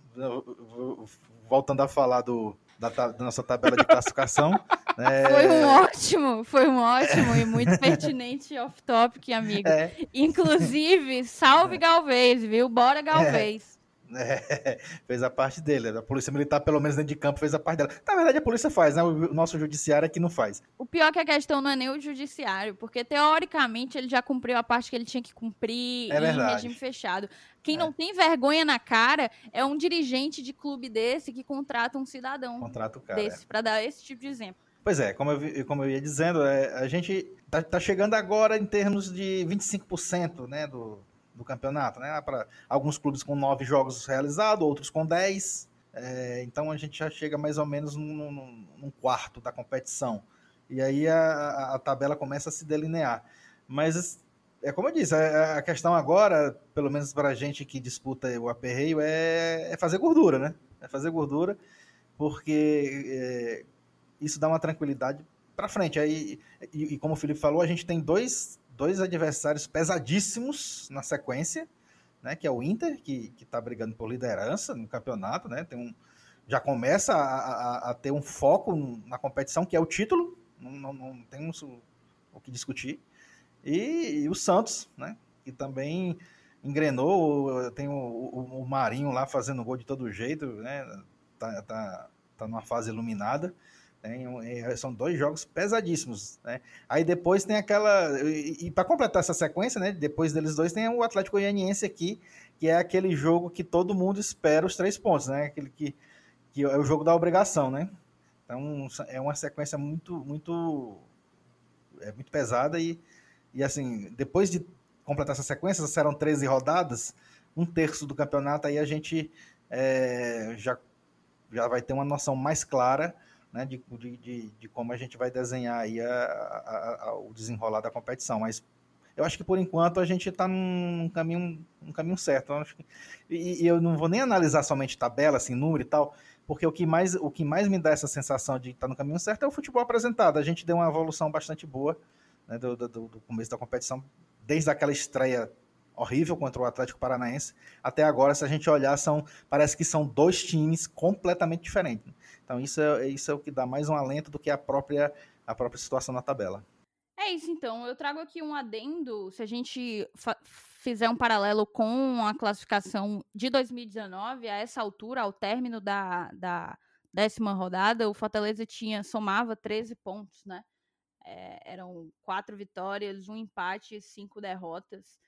Voltando a falar do, da, da, nossa tabela de classificação. é... Foi um ótimo, foi um ótimo e muito pertinente off-topic, amigo. É. Inclusive, salve. Galvez, viu? Bora Galvez. É, fez a parte dele. A polícia militar, pelo menos dentro de campo, fez a parte dela. Na verdade, a polícia faz, né? O nosso judiciário é que não faz. O pior é que a questão não é nem o judiciário, porque teoricamente ele já cumpriu a parte que ele tinha que cumprir é em regime fechado. Quem é. não tem vergonha na cara é um dirigente de clube desse que contrata um cidadão contrata o cara, desse, é. para dar esse tipo de exemplo. Pois é, como eu, como eu ia dizendo, é, a gente tá, tá chegando agora em termos de 25% né, do, do campeonato, né? Para alguns clubes com nove jogos realizados, outros com dez. É, então a gente já chega mais ou menos num, quarto da competição. E aí a, a, tabela começa a se delinear. Mas é como eu disse, a, a questão agora, pelo menos para a gente que disputa o aperreio, é, é, fazer gordura, né? É fazer gordura, porque é, isso dá uma tranquilidade para frente. Aí, e, e, como o Felipe falou, a gente tem dois, dois adversários pesadíssimos na sequência, né? Que é o Inter, que está brigando por liderança no campeonato, né? Tem um, já começa a, a, a ter um foco na competição, que é o título, não, não, não temos o, o que discutir. E, e, o Santos, né? Que também engrenou, tem o, o, o, Marinho lá fazendo gol de todo jeito, né? Tá, tá, tá numa fase iluminada. É, são dois jogos pesadíssimos, né? Aí depois tem aquela e, e para completar essa sequência, né? Depois deles dois tem o Atlético Goianiense aqui, que é aquele jogo que todo mundo espera os três pontos, né? Aquele que, que é o jogo da obrigação, né? Então é uma sequência muito muito é muito pesada e, e assim depois de completar essa sequência, serão 13 rodadas, um terço do campeonato aí a gente é, já já vai ter uma noção mais clara né, de, de, de, como a gente vai desenhar aí a, a, a, o desenrolar da competição. Mas eu acho que por enquanto a gente está num caminho, um caminho certo. Eu que, e, e, eu não vou nem analisar somente tabela, assim, número e tal, porque o que mais, o que mais me dá essa sensação de estar tá no caminho certo é o futebol apresentado. A gente deu uma evolução bastante boa né, do, do, do começo da competição, desde aquela estreia horrível contra o Atlético Paranaense. Até agora, se a gente olhar, são, parece que são dois times completamente diferentes. Então isso é, isso é o que dá mais um alento do que a própria, a própria situação na tabela. É isso, então. Eu trago aqui um adendo. Se a gente fizer um paralelo com a classificação de 2019, a essa altura, ao término da, da décima rodada, o Fortaleza tinha somava 13 pontos, né? É, eram quatro vitórias, um empate e cinco derrotas.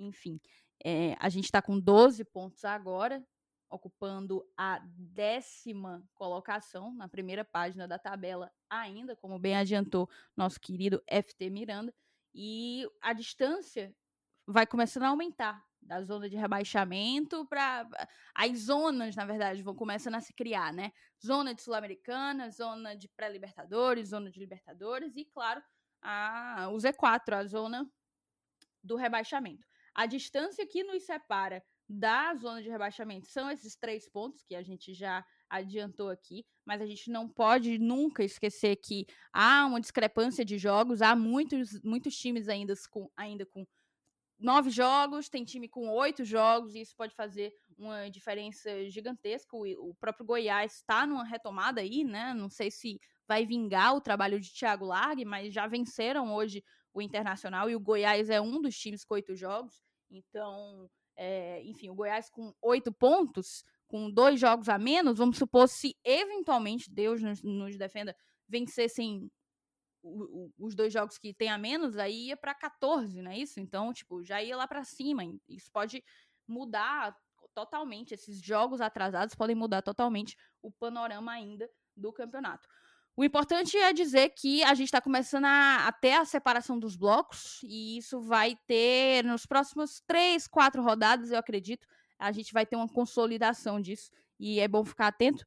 Enfim, é, a gente está com 12 pontos agora, ocupando a décima colocação na primeira página da tabela, ainda, como bem adiantou nosso querido FT Miranda, e a distância vai começando a aumentar da zona de rebaixamento para as zonas, na verdade, vão começando a se criar, né? Zona de Sul-Americana, zona de pré-libertadores, zona de Libertadores e, claro, a, o Z4, a zona do rebaixamento. A distância que nos separa da zona de rebaixamento são esses três pontos que a gente já adiantou aqui, mas a gente não pode nunca esquecer que há uma discrepância de jogos, há muitos, muitos times ainda com, ainda com nove jogos, tem time com oito jogos, e isso pode fazer uma diferença gigantesca. O, o próprio Goiás está numa retomada aí, né? Não sei se vai vingar o trabalho de Thiago Largue, mas já venceram hoje o Internacional e o Goiás é um dos times com oito jogos. Então, é, enfim, o Goiás com oito pontos, com dois jogos a menos, vamos supor, se eventualmente Deus nos, nos defenda, vencessem os dois jogos que tem a menos, aí ia para 14, não é isso? Então, tipo, já ia lá para cima. Isso pode mudar totalmente, esses jogos atrasados podem mudar totalmente o panorama ainda do campeonato. O importante é dizer que a gente está começando a, a, ter a separação dos blocos, e isso vai ter nos próximos três, quatro rodadas, eu acredito, a gente vai ter uma consolidação disso, e é bom ficar atento.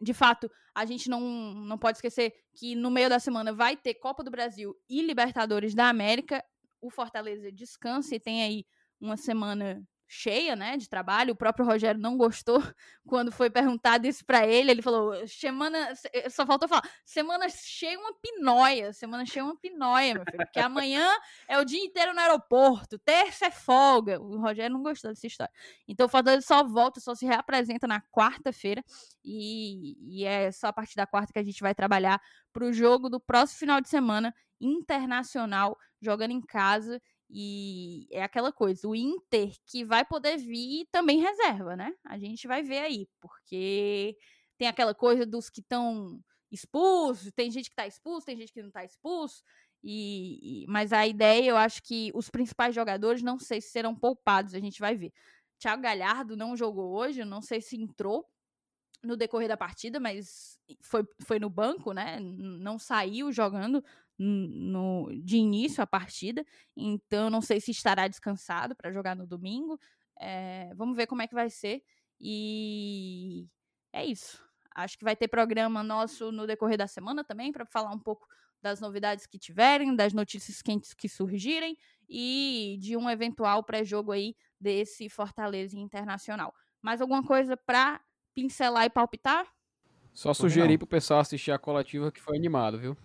De fato, a gente não, não pode esquecer que no meio da semana vai ter Copa do Brasil e Libertadores da América. O Fortaleza descansa e tem aí uma semana cheia, né, de trabalho. O próprio Rogério não gostou quando foi perguntado isso para ele. Ele falou: "Semana, eh, só faltou falar, semana cheia uma pinóia, semana cheia uma pinóia, meu filho, porque amanhã é o dia inteiro no aeroporto, terça é folga". O Rogério não gostou dessa história. Então o Fortaleza só volta, só se reapresenta na quarta-feira e, e é só a partir da quarta que a gente vai trabalhar para o jogo do próximo final de semana internacional jogando em casa e é aquela coisa, o Inter que vai poder vir também reserva, né? A gente vai ver aí, porque tem aquela coisa dos que estão expulsos, tem gente que está expulso, tem gente que não está expulso. E, e, mas a ideia, eu acho que os principais jogadores, não sei se serão poupados, a gente vai ver. Thiago Galhardo não jogou hoje, não sei se entrou no decorrer da partida, mas foi, foi no banco, né? Não saiu jogando no, de início a partida, então não sei se estará descansado para jogar no domingo. É, vamos ver como é que vai ser. E é isso. Acho que vai ter programa nosso no decorrer da semana também para falar um pouco das novidades que tiverem, das notícias quentes que surgirem e de um eventual pré-jogo aí desse Fortaleza Internacional. Mais alguma coisa para pincelar e palpitar? Só sugerir para o pessoal assistir a coletiva que foi animado, viu?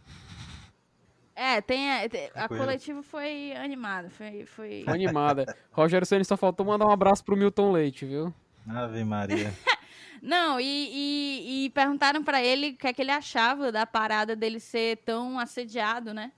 É, tem a, a coletiva foi animada, foi, foi... Foi animada. Rogério Ceni só faltou mandar um abraço pro Milton Leite, viu? Ave Maria. Não, e, e- e perguntaram pra ele o que é que ele achava da parada dele ser tão assediado, né?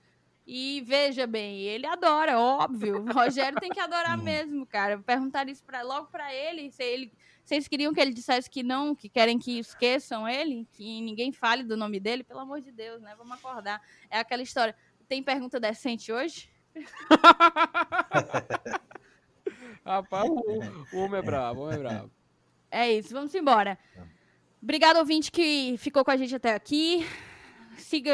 E veja bem, ele adora, óbvio. O Rogério tem que adorar Hum. mesmo, cara. Perguntaram isso pra, logo pra ele, se ele. Vocês queriam que ele dissesse que não, que querem que esqueçam ele, que ninguém fale do nome dele? Pelo amor de Deus, né? Vamos acordar. É aquela história. Tem pergunta decente hoje? Rapaz, o, o homem é brabo, o homem é brabo. É isso, vamos embora. Obrigado, ouvinte, que ficou com a gente até aqui. Siga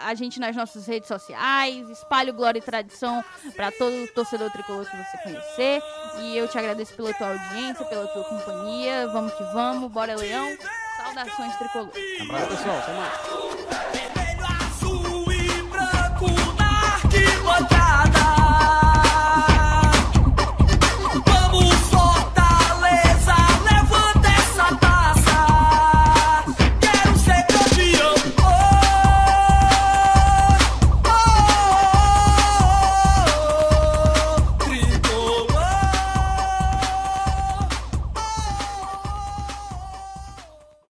a gente nas nossas redes sociais, espalhe o Glória e Tradição para todo torcedor tricolor que você conhecer. E eu te agradeço pela tua audiência, pela tua companhia. Vamos que vamos, bora Leão. Saudações tricolor. Abraço, pessoal. Até mais.